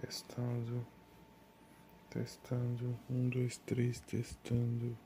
Testando, testando, um, dois, três, testando.